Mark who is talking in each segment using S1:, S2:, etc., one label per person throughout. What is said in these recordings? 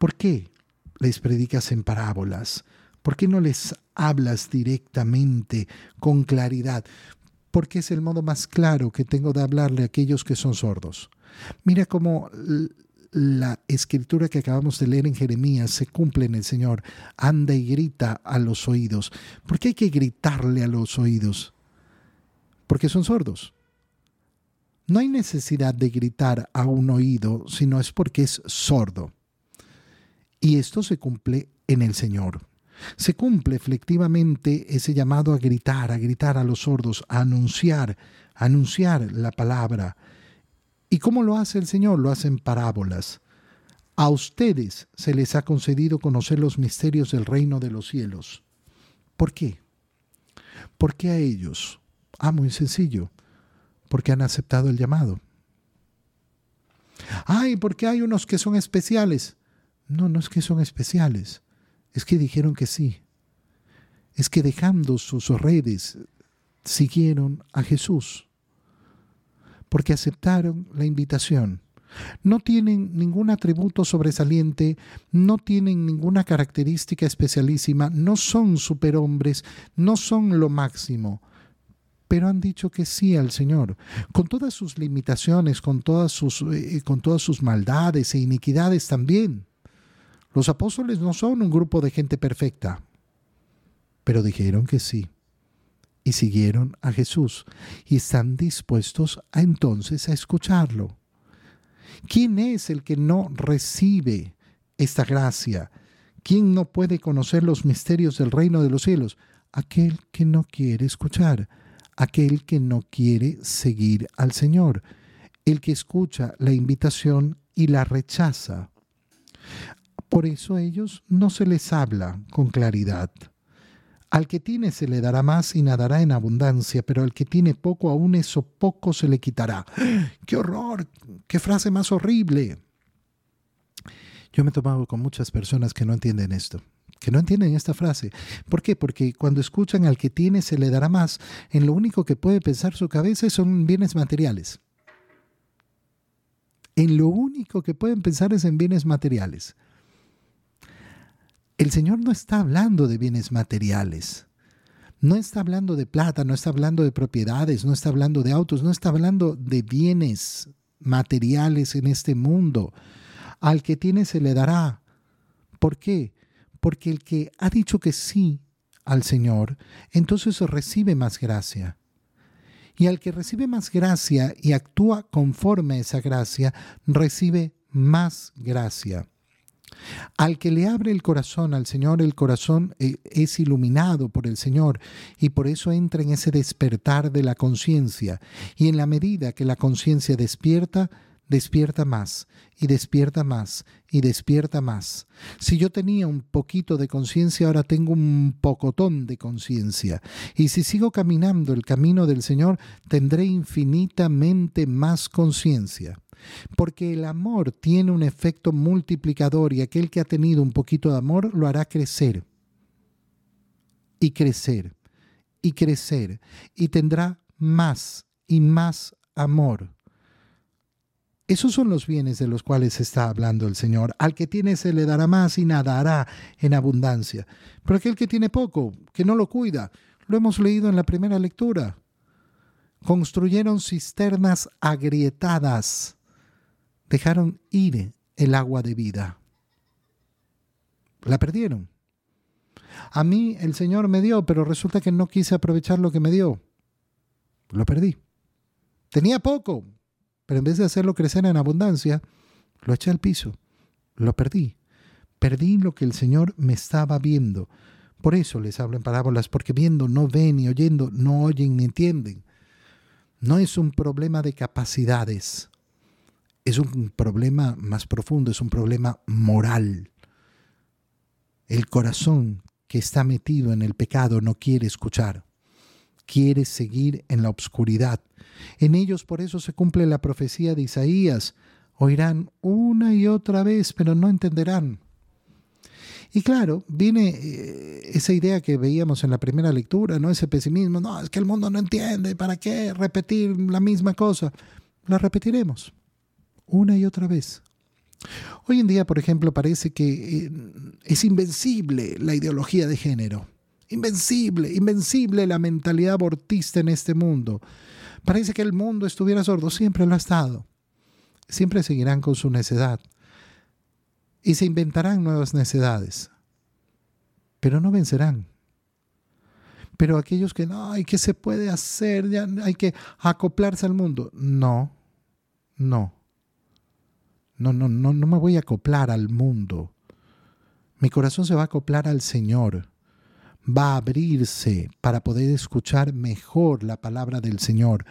S1: ¿Por qué les predicas en parábolas? ¿Por qué no les hablas directamente, con claridad? Porque es el modo más claro que tengo de hablarle a aquellos que son sordos. Mira cómo la escritura que acabamos de leer en Jeremías se cumple en el Señor. Anda y grita a los oídos. ¿Por qué hay que gritarle a los oídos? Porque son sordos. No hay necesidad de gritar a un oído, sino es porque es sordo. Y esto se cumple en el Señor. Se cumple efectivamente ese llamado a gritar, a gritar a los sordos, a anunciar, a anunciar la palabra. ¿Y cómo lo hace el Señor? Lo hace en parábolas. A ustedes se les ha concedido conocer los misterios del reino de los cielos. ¿Por qué? ¿Por qué a ellos? Ah, muy sencillo. Porque han aceptado el llamado. Ay, porque hay unos que son especiales. No, no es que son especiales, es que dijeron que sí. Es que dejando sus redes, siguieron a Jesús, porque aceptaron la invitación. No tienen ningún atributo sobresaliente, no tienen ninguna característica especialísima, no son superhombres, no son lo máximo, pero han dicho que sí al Señor, con todas sus limitaciones, con todas sus, eh, con todas sus maldades e iniquidades también. Los apóstoles no son un grupo de gente perfecta, pero dijeron que sí y siguieron a Jesús y están dispuestos entonces a escucharlo. ¿Quién es el que no recibe esta gracia? ¿Quién no puede conocer los misterios del reino de los cielos? Aquel que no quiere escuchar, aquel que no quiere seguir al Señor, el que escucha la invitación y la rechaza. Por eso a ellos no se les habla con claridad. Al que tiene se le dará más y nadará en abundancia, pero al que tiene poco aún eso poco se le quitará. ¡Qué horror! ¡Qué frase más horrible! Yo me he tomado con muchas personas que no entienden esto, que no entienden esta frase. ¿Por qué? Porque cuando escuchan al que tiene se le dará más, en lo único que puede pensar su cabeza son bienes materiales. En lo único que pueden pensar es en bienes materiales. El Señor no está hablando de bienes materiales. No está hablando de plata, no está hablando de propiedades, no está hablando de autos, no está hablando de bienes materiales en este mundo. Al que tiene se le dará. ¿Por qué? Porque el que ha dicho que sí al Señor, entonces recibe más gracia. Y al que recibe más gracia y actúa conforme a esa gracia, recibe más gracia. Al que le abre el corazón al Señor, el corazón eh, es iluminado por el Señor y por eso entra en ese despertar de la conciencia. Y en la medida que la conciencia despierta, despierta más y despierta más y despierta más. Si yo tenía un poquito de conciencia, ahora tengo un pocotón de conciencia. Y si sigo caminando el camino del Señor, tendré infinitamente más conciencia. Porque el amor tiene un efecto multiplicador y aquel que ha tenido un poquito de amor lo hará crecer y crecer y crecer y tendrá más y más amor. Esos son los bienes de los cuales está hablando el Señor. Al que tiene se le dará más y nadará en abundancia. Pero aquel que tiene poco, que no lo cuida, lo hemos leído en la primera lectura. Construyeron cisternas agrietadas dejaron ir el agua de vida. La perdieron. A mí el Señor me dio, pero resulta que no quise aprovechar lo que me dio. Lo perdí. Tenía poco, pero en vez de hacerlo crecer en abundancia, lo eché al piso. Lo perdí. Perdí lo que el Señor me estaba viendo. Por eso les hablo en parábolas, porque viendo no ven y oyendo no oyen ni entienden. No es un problema de capacidades es un problema más profundo, es un problema moral. El corazón que está metido en el pecado no quiere escuchar, quiere seguir en la obscuridad. En ellos por eso se cumple la profecía de Isaías. Oirán una y otra vez, pero no entenderán. Y claro, viene eh, esa idea que veíamos en la primera lectura, ¿no? Ese pesimismo, no, es que el mundo no entiende, ¿para qué repetir la misma cosa? La repetiremos una y otra vez. Hoy en día, por ejemplo, parece que eh, es invencible la ideología de género. Invencible, invencible la mentalidad abortista en este mundo. Parece que el mundo estuviera sordo, siempre lo ha estado. Siempre seguirán con su necedad. Y se inventarán nuevas necedades. Pero no vencerán. Pero aquellos que no, ¿y qué se puede hacer? Hay que acoplarse al mundo. No, no. No, no, no, no me voy a acoplar al mundo. Mi corazón se va a acoplar al Señor. Va a abrirse para poder escuchar mejor la palabra del Señor.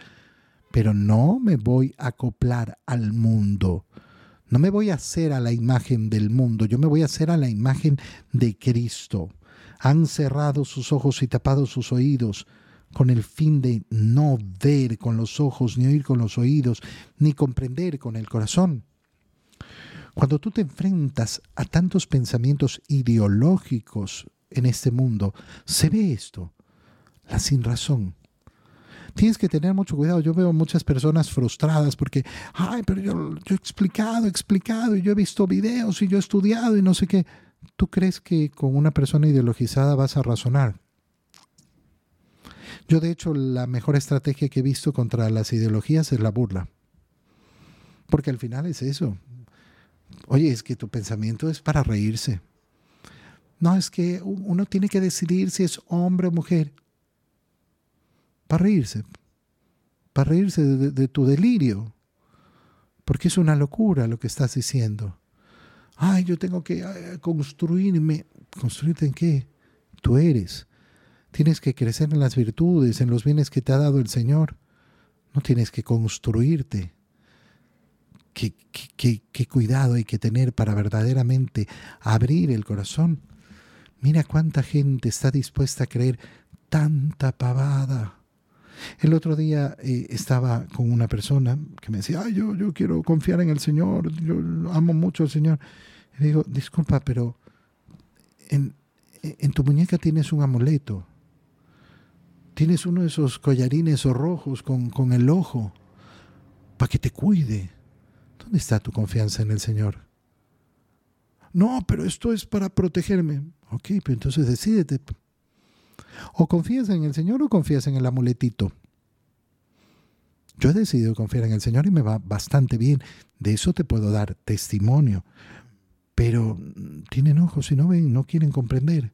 S1: Pero no me voy a acoplar al mundo. No me voy a hacer a la imagen del mundo. Yo me voy a hacer a la imagen de Cristo. Han cerrado sus ojos y tapado sus oídos con el fin de no ver con los ojos, ni oír con los oídos, ni comprender con el corazón. Cuando tú te enfrentas a tantos pensamientos ideológicos en este mundo, se ve esto, la sin razón. Tienes que tener mucho cuidado. Yo veo muchas personas frustradas porque, ay, pero yo, yo he explicado, he explicado, y yo he visto videos y yo he estudiado y no sé qué. ¿Tú crees que con una persona ideologizada vas a razonar? Yo de hecho la mejor estrategia que he visto contra las ideologías es la burla. Porque al final es eso. Oye, es que tu pensamiento es para reírse. No, es que uno tiene que decidir si es hombre o mujer. Para reírse. Para reírse de, tu delirio. Porque es una locura lo que estás diciendo. Ay, yo tengo que eh, construirme. ¿Construirte en qué? Tú eres. Tienes que crecer en las virtudes, en los bienes que te ha dado el Señor. No tienes que construirte qué, cuidado hay que tener para verdaderamente abrir el corazón. Mira cuánta gente está dispuesta a creer tanta pavada. El otro día eh, estaba con una persona que me decía, yo, yo quiero confiar en el Señor, yo amo mucho al Señor. Y digo, disculpa, pero en, en tu muñeca tienes un amuleto. Tienes uno de esos collarines o rojos con, con el ojo para que te cuide. ¿Dónde está tu confianza en el Señor? No, pero esto es para protegerme. Ok, pero entonces decídete. O confías en el Señor o confías en el amuletito. Yo he decidido confiar en el Señor y me va bastante bien. De eso te puedo dar testimonio. Pero tienen ojos y no ven, no quieren comprender.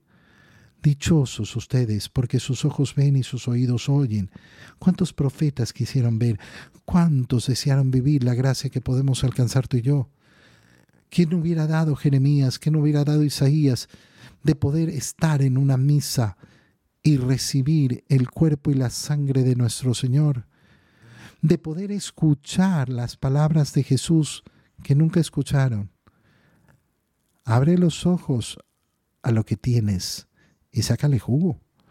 S1: Dichosos ustedes, porque sus ojos ven y sus oídos oyen. ¿Cuántos profetas quisieron ver? ¿Cuántos desearon vivir la gracia que podemos alcanzar tú y yo? ¿Quién hubiera dado Jeremías? ¿Quién hubiera dado Isaías de poder estar en una misa y recibir el cuerpo y la sangre de nuestro Señor? De poder escuchar las palabras de Jesús que nunca escucharon. Abre los ojos a lo que tienes y sácale jugo.